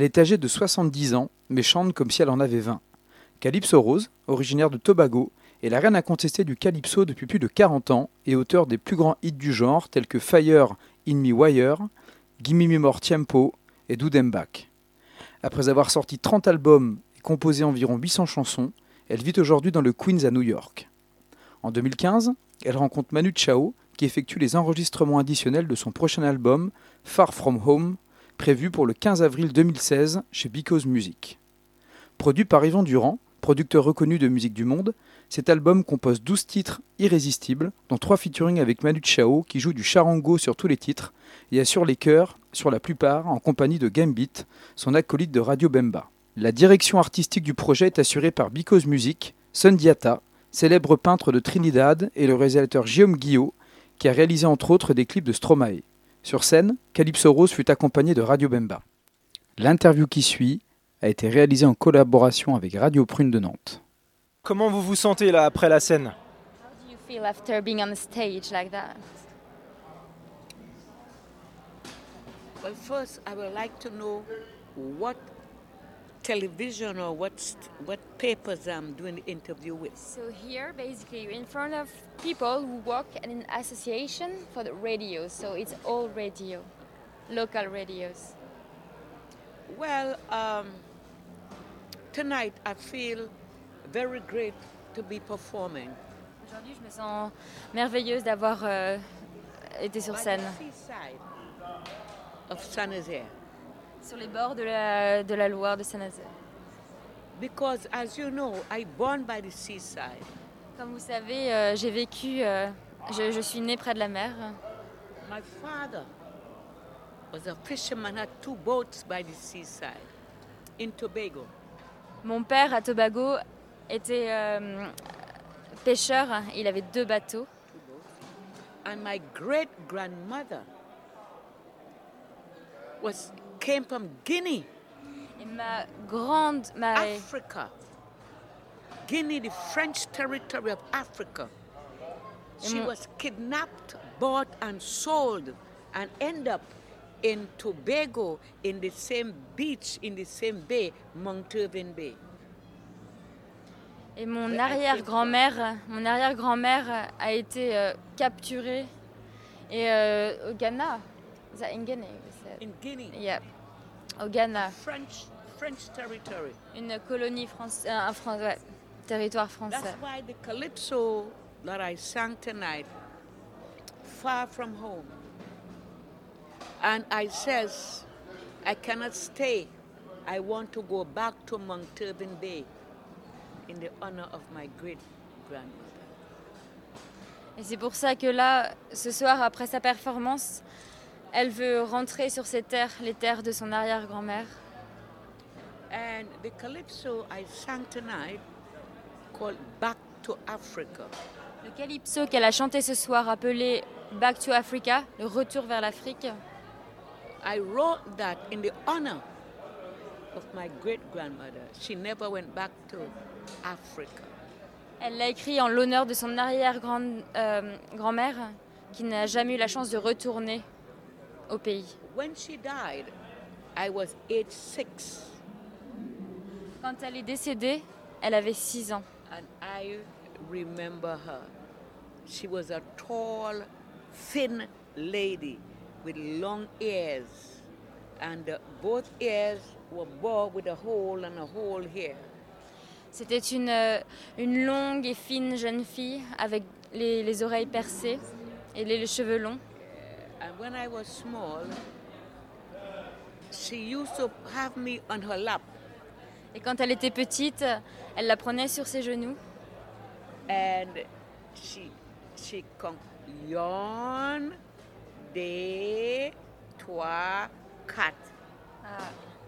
Elle est âgée de 70 ans, mais chante comme si elle en avait 20. Calypso Rose, originaire de Tobago, est la reine incontestée du calypso depuis plus de 40 ans et auteur des plus grands hits du genre tels que Fire in Me Wire, Gimme Me More Tempo et Do Back. Après avoir sorti 30 albums et composé environ 800 chansons, elle vit aujourd'hui dans le Queens à New York. En 2015, elle rencontre Manu Chao qui effectue les enregistrements additionnels de son prochain album Far From Home, prévu pour le 15 avril 2016 chez Because Music. Produit par Yvan Durand, producteur reconnu de musique du monde, cet album compose 12 titres irrésistibles, dont 3 featuring avec Manu Chao qui joue du charango sur tous les titres et assure les chœurs sur la plupart en compagnie de Gambit, son acolyte de Radio Bemba. La direction artistique du projet est assurée par Because Music, Sundiata, célèbre peintre de Trinidad, et le réalisateur Guillaume Guillot, qui a réalisé entre autres des clips de Stromae. Sur scène, Calypso Rose fut accompagné de Radio Bemba. L'interview qui suit a été réalisée en collaboration avec Radio Prune de Nantes. Comment vous vous sentez là après la scène? How do you feel after being on the stage like that? Well, first, I would like to know what television or what, what papers I'm doing the interview with. So here, basically, you're in front of people who work in an association for the radio. So it's all radio, local radios. Well, um, tonight I feel very great to be performing. Aujourd'hui, je me sens merveilleuse d'avoir euh, été sur scène, of San Jose. Sur les bords de la, de la Loire de Saint-Nazaire. Because, as you know, I born by the seaside. Comme vous savez, euh, j'ai vécu, euh, je, je suis née près de la mer. My father was a fisherman, had two boats by the seaside in Tobago. Mon père à Tobago était euh, pêcheur, il avait deux bateaux. And my great grandmother was came from Guinea, Et ma grande, ma, Africa. Guinea, the French territory of Africa. She mon- was kidnapped, bought, and sold, and end up in Tobago in the same beach, in the same bay, Monturvin Bay. Et mon arrière-grand-mère, mon arrière-grand-mère a été euh, capturée et euh, au Ghana. That in Guinea, Yeah. Au Ghana, French French territory. une colonie française, un Fran- ouais, territoire français. That's why the calypso that I sang tonight, far from home. And I says, I cannot stay. I want to go back to Monturvin Bay in the honor of my great grandmother. Et c'est pour ça que là, ce soir, après sa performance, elle veut rentrer sur ces terres, les terres de son arrière-grand-mère. And the calypso I sang tonight called Back to Africa. Le calypso qu'elle a chanté ce soir, appelé Back to Africa, le retour vers l'Afrique, I wrote that in the honor of my great grandmother. She never went back to Africa. Elle l'a écrit en l'honneur de son arrière-grand-mère qui n'a jamais eu la chance de retourner au pays. When she died, I was age six, Quand elle est décédée, elle avait 6 ans. and I remember her. She was a tall, thin lady with long ears, and both ears were bald with a hole and a hole here. C'était une, euh, une longue et fine jeune fille avec les, les oreilles percées et les, les cheveux longs. And when I was small, she used to have me on her lap, Et quand elle était petite, elle la prenait sur ses genoux and she she trois, quatre.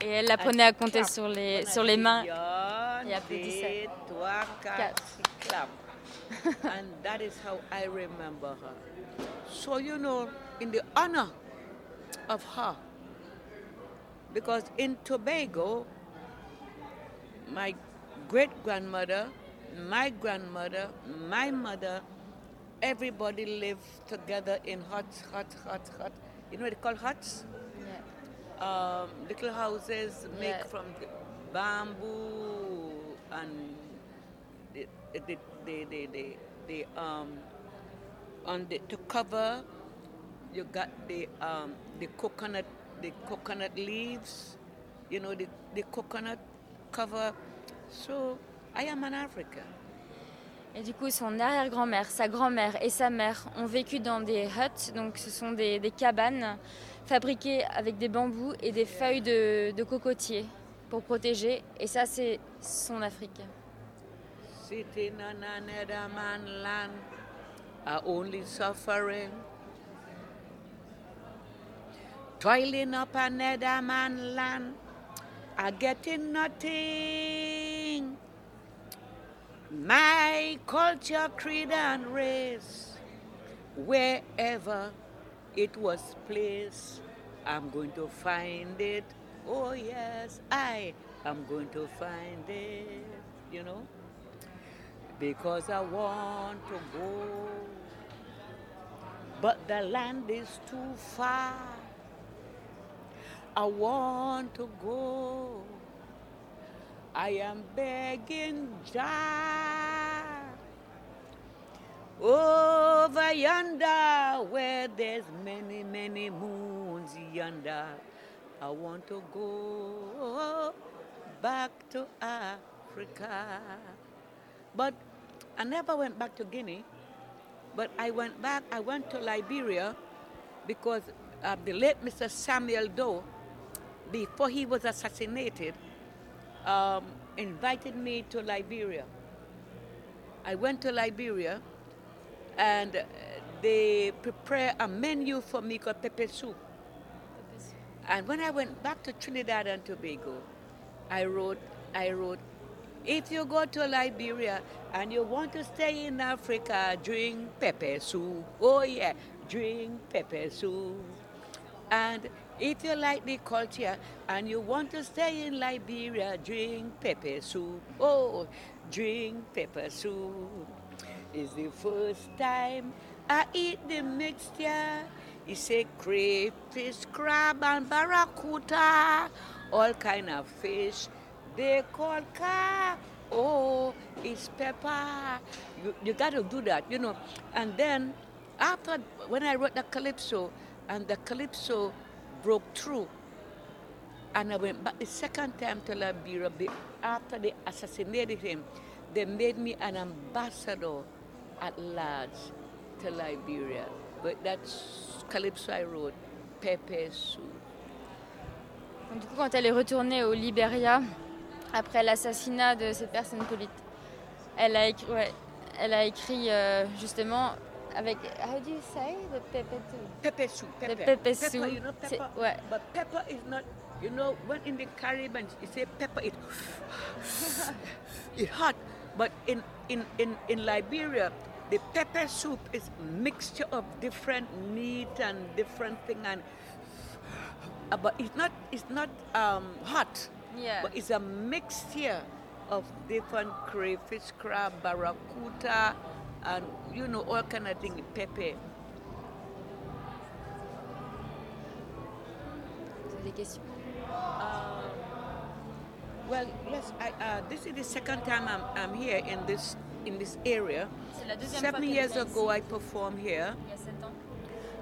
Et elle apprenait à compter sur les, sur mains. Et applaudissait. deux, trois, quatre, Quatre. she clap. and that is how I remember her. So, you know, in the honor of her, because in Tobago, my great grandmother, my grandmother, my mother, everybody lived together in huts, huts, huts, huts. You know what they call huts? um, little houses made Yeah. from bamboo and the the the the, the, the um on the to cover you got the um the coconut the coconut leaves you know the, the coconut cover so I am an African Et du coup, son arrière-grand-mère, sa grand-mère et sa mère ont vécu dans des huts, donc ce sont des, des cabanes fabriquées avec des bambous et des feuilles de, de cocotier pour protéger. Et ça, c'est son Afrique. Sitting on another man's land, are only suffering. Toiling up another man's land, are getting nothing. My culture, creed, and race, wherever it was placed, I'm going to find it. Oh, yes, I am going to find it, you know because I want to go. But the land is too far. I want to go. I am begging Jah. Over yonder, where there's many, many moons yonder, I want to go back to Africa. But I never went back to Guinea. But I went back, I went to Liberia because uh, the late Mr. Samuel Doe, before he was assassinated, um, invited me to Liberia. I went to Liberia and uh, they prepared a menu for me called pepper soup. And when I went back to Trinidad and Tobago, I wrote, I wrote, if you go to Liberia and you want to stay in Africa, drink pepper soup. Oh yeah, drink pepper soup. And if you like the culture and you want to stay in Liberia, drink pepper soup. Oh, drink pepper soup. It's the first time I eat the mixture. It's a crayfish, crab, and barracuda, all kind of fish. They call car. Oh, it's pepper. You, you got to do that, you know. And then after, when I wrote the calypso, and the calypso broke through, and I went back the second time to Liberia be- after they assassinated him. They made me an ambassador at large to Liberia. But that's calypso I wrote, Pepe. Donc, du coup, quand elle est retournée au Libéria, après l'assassinat de cette personne politique, elle a écrit, ouais, elle a écrit euh, justement avec. How do you say the pepper too? Pepper soup, The pepper. pepper soup. you know pepper. ouais. But pepper is not, you know, when in the Caribbean you say pepper, it it hot. But in, in, in, in Liberia, the pepper soup is mixture of different meat and different thing and uh, but it's not it's not um, hot. Yeah. But it's a mixture of different crayfish, crab, barracuda, and you know all kind of thing. Pepper. Des questions. Well, yes, I, uh, this is the second time I'm, I'm here in this in this area. C'est la deuxième fois Seven years ago, I performed here, il y a sept ans.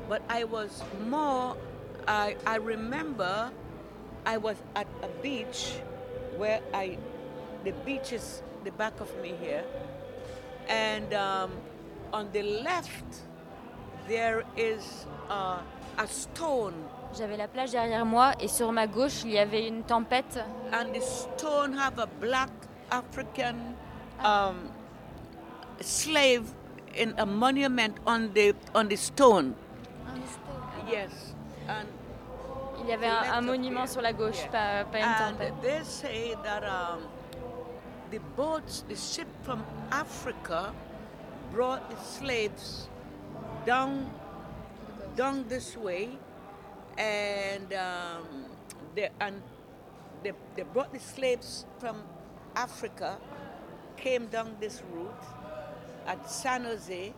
but I was more. I I remember, I was at a beach, where I, the beach is the back of me here, and um, on the left, there is uh, a stone, J'avais la plage derrière moi et sur ma gauche, il y avait une tempête. and the stone have a black African um, slave in a monument on the on the stone. Yes, and Il y avait un, un monument sur la gauche, pas, pas une And tempête. they say that um, the boats, the ship from Africa brought the slaves down, down this way, and um, they, and they, they brought the slaves from Africa, came down this route at San Jose,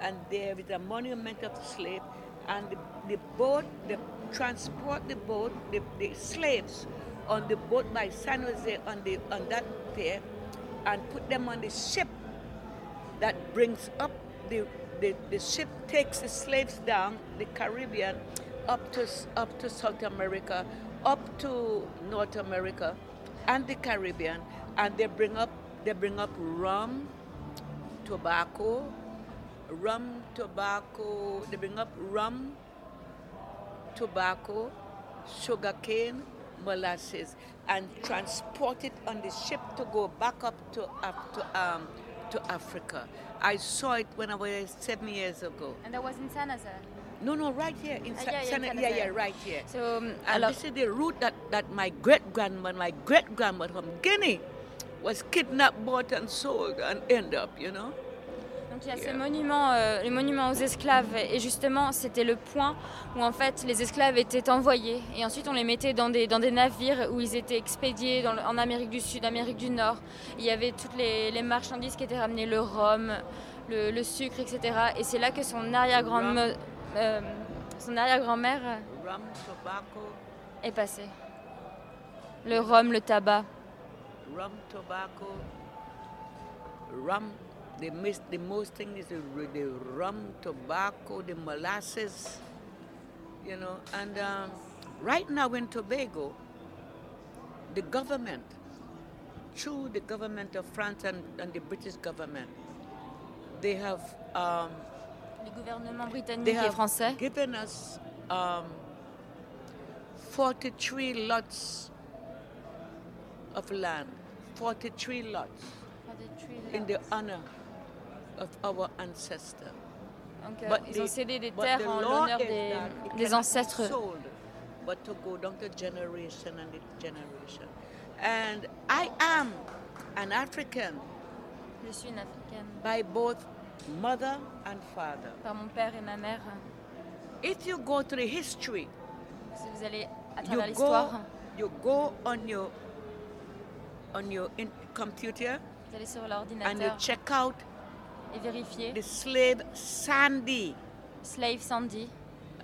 and there is a monument of the slave, and the, the boat, the transport the boat, the, the slaves on the boat by San Jose on the on that pier, and put them on the ship that brings up the, the, the ship takes the slaves down the Caribbean up to up to South America, up to North America, and the Caribbean, and they bring up they bring up rum, tobacco, rum, tobacco. They bring up rum, tobacco, sugarcane, molasses, and transport it on the ship to go back up to up to um to Africa. I saw it when I was seven years ago. And that was in San Jose. No, no, right here in Sa- yeah, yeah, San yeah, yeah, right here. So, um, And this is the route that, that my great grandmother, my great grandmother from Guinea, was kidnapped, bought, and sold, and end up, you know. Donc il y a ce monument, euh, le monument aux esclaves, et justement c'était le point où en fait les esclaves étaient envoyés et ensuite on les mettait dans des, dans des navires où ils étaient expédiés dans le- en Amérique du Sud, Amérique du Nord. Il y avait toutes les, les marchandises qui étaient ramenées, le rhum, le, le sucre, etc. Et c'est là que son euh, son arrière-grand-mère tobacco, est passée. Le rhum, le tabac. rum, tobacco, rum. The most, the most thing is the, the rum, tobacco, the molasses, you know. And um, right now in Tobago, the government, through the government of France and, and the British government, they have um, Le gouvernement britannique et français given us um, 43 lots of land, 43 lots in the honor of our ancestor. Donc, euh, But ils ont cédé des terres en l'honneur des, ancêtres. but to go down to generation and generation. And I am an African Je suis une africaine by both mother and father. par mon père et ma mère. If you go to the history, Si vous allez à you travers go, l'histoire, you go on your on your in computer vous allez sur and you l'ordinateur check out et vérifier the slave Sandy. Slave Sandy.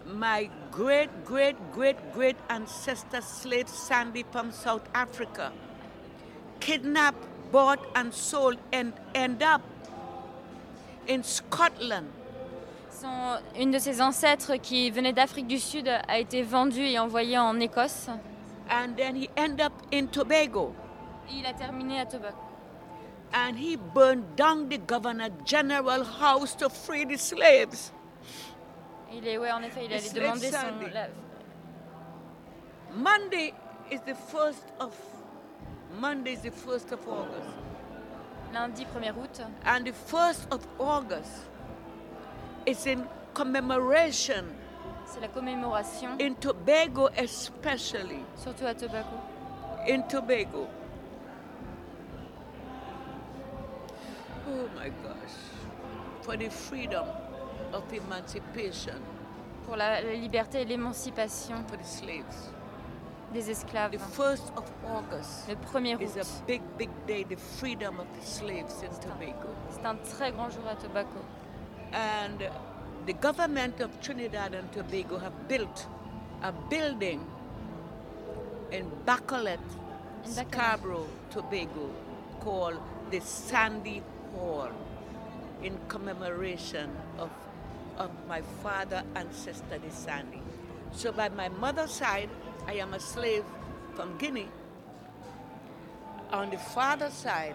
My great great great great ancestor slave Sandy from South Africa, kidnapped, bought, and sold, and end up in Scotland. Son- une de ses ancêtres qui venait d'Afrique du Sud a été vendue et envoyée en Écosse. And then he end up in Tobago. Et il a terminé à Tobago. And he burned down the governor general house to free the slaves. Il est, ouais, en effet, il allait demander son. La- Monday is the first of Monday is the first of August. lundi 1er août. And the first of August is in commemoration C'est la commémoration, in Tobago especially. surtout à Tobago. In Tobago. Oh my gosh. For the freedom of emancipation Pour la, la liberté et l'émancipation for the slaves. des esclaves. The first of August Le 1er is a août. big, big day, the freedom of the slaves in Tobago. C'est un très grand jour à Tobago. And the government of Trinidad and Tobago have built a building in Bacolet. Scarborough, Tobago, called the Sandy Hall in commemoration of, of my father and sister, the Sandy. So by my mother's side, I am a slave from Guinea. On the father's side,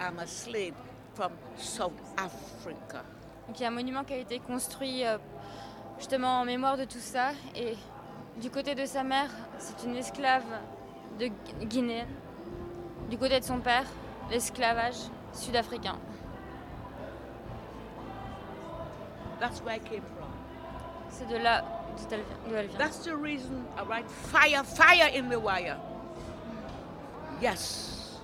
I'm a slave from South Africa. Donc il y a un monument qui a été construit euh, justement en mémoire de tout ça. Et du côté de sa mère, c'est une esclave de Gu- Guinée. Du côté de son père, l'esclavage sud-africain. That's where I came from. C'est de là d'où elle, vient-. That's the reason I write fire, fire in the wire. Yes.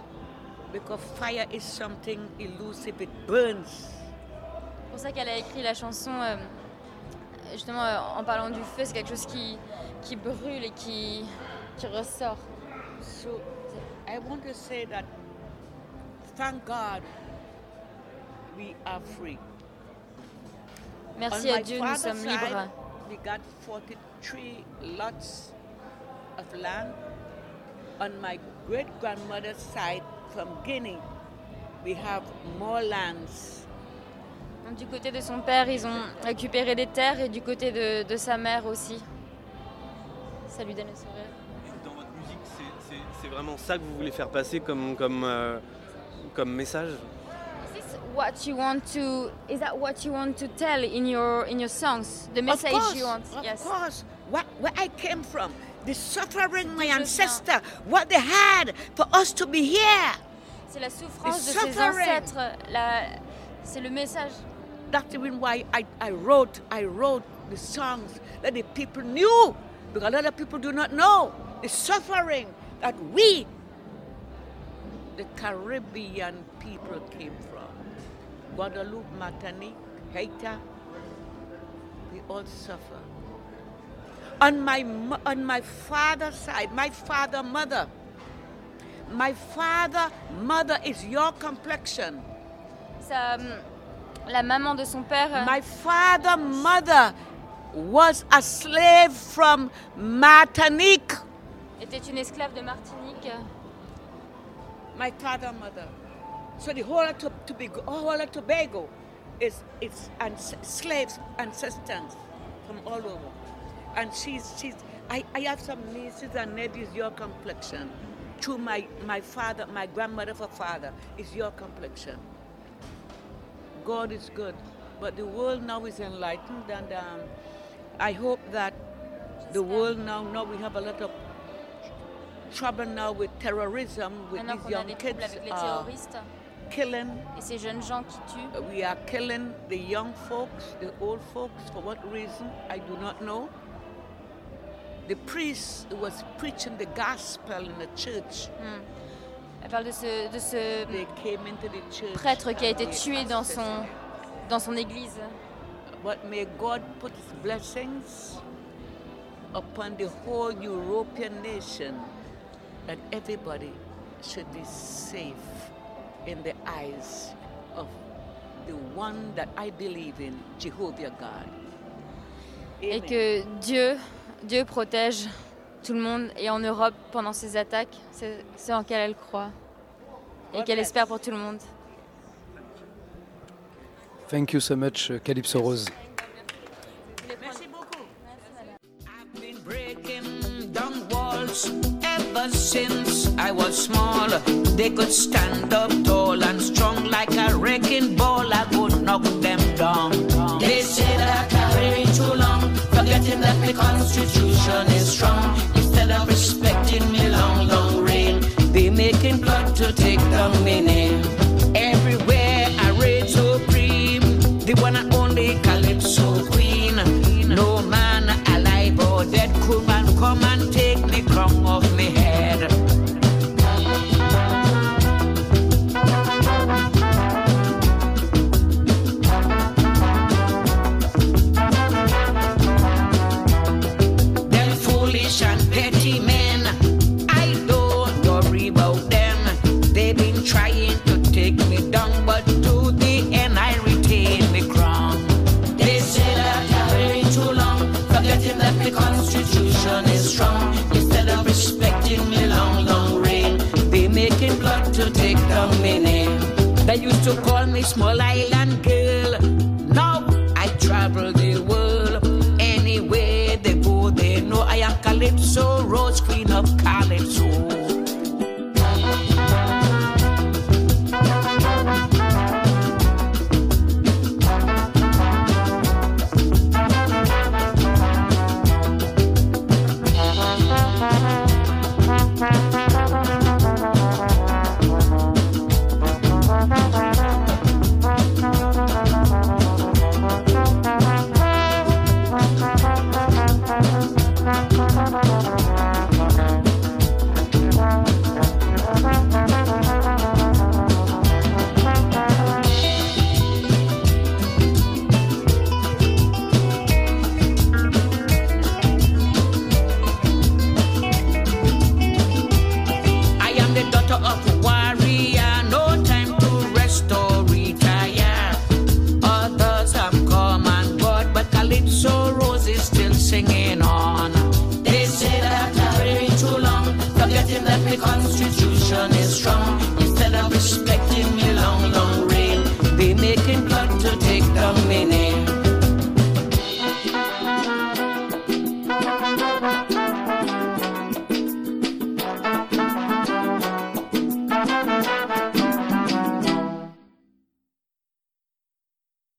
Because fire is something elusive, it burns. C'est pour ça qu'elle a écrit la chanson, euh, justement euh, en parlant du feu, c'est quelque chose qui, qui brûle et qui, qui ressort. So I want to say that thank God we are free. Merci à Dieu, nous sommes libres. We got 43 lots of land. On my great grandmother's side from Guinea, we have more lands. Donc, du côté de son père, ils ont récupéré des terres et du côté de, de sa mère aussi. Ça lui donne le sourire. Dans votre musique, c'est- vraiment ça que vous voulez faire passer comme, comme, euh, comme message? What you want to? Is that what you want to tell in your in your songs? The message of course, you want? of yes. course. What, where I came from, the suffering my ancestor, what they had for us to be here. C'est la souffrance de The ses suffering. ancêtres. la- C'est le message. That's even why I, I wrote I wrote the songs that the people knew because a lot of people do not know the suffering that we the Caribbean people came from. Guadeloupe, Martinique, Haiti, we all suffer. On my on my father's side, my father, mother, my father, mother is your complexion. Sa- la maman de son père. euh, My father, mother was a slave from Martinique. était une esclave de Martinique. My father, mother. So the whole of To- Tobago, whole of Tobago is it's and slaves ancestors from all over. And she's she's I, I have some nieces and nephews your complexion. To my, my father, my grandmother for father is your complexion. God is good. But the world now is enlightened and um, I hope that the world now now we have a lot of trouble now with terrorism with Maintenant these a young des kids avec les uh, terroristes killing et ces jeunes gens qui tuent, we are killing the young folks, the old folks, for what reason? I do not know. The priest who was preaching the gospel in the church, elle parle de ce, de ce prêtre qui a été tué dans son, dans son église. But may God put his blessings upon the whole European nation that everybody should be safe in the eyes of the one that I believe in, Jehovah God. Et Amen. que Dieu, Dieu protège tout le monde et en Europe pendant ces attaques, c'est c'est en qu'elle elle croit et qu'elle espère pour tout le monde. Thank you so much, Calypso Rose. Merci beaucoup. I've ever since I was small. They could stand up tall and strong like a wrecking ball. I would knock them down. They say that I carry too long, forgetting that the Constitution is strong. Instead of respecting me long, long reign, they making blood to take down my name. Small island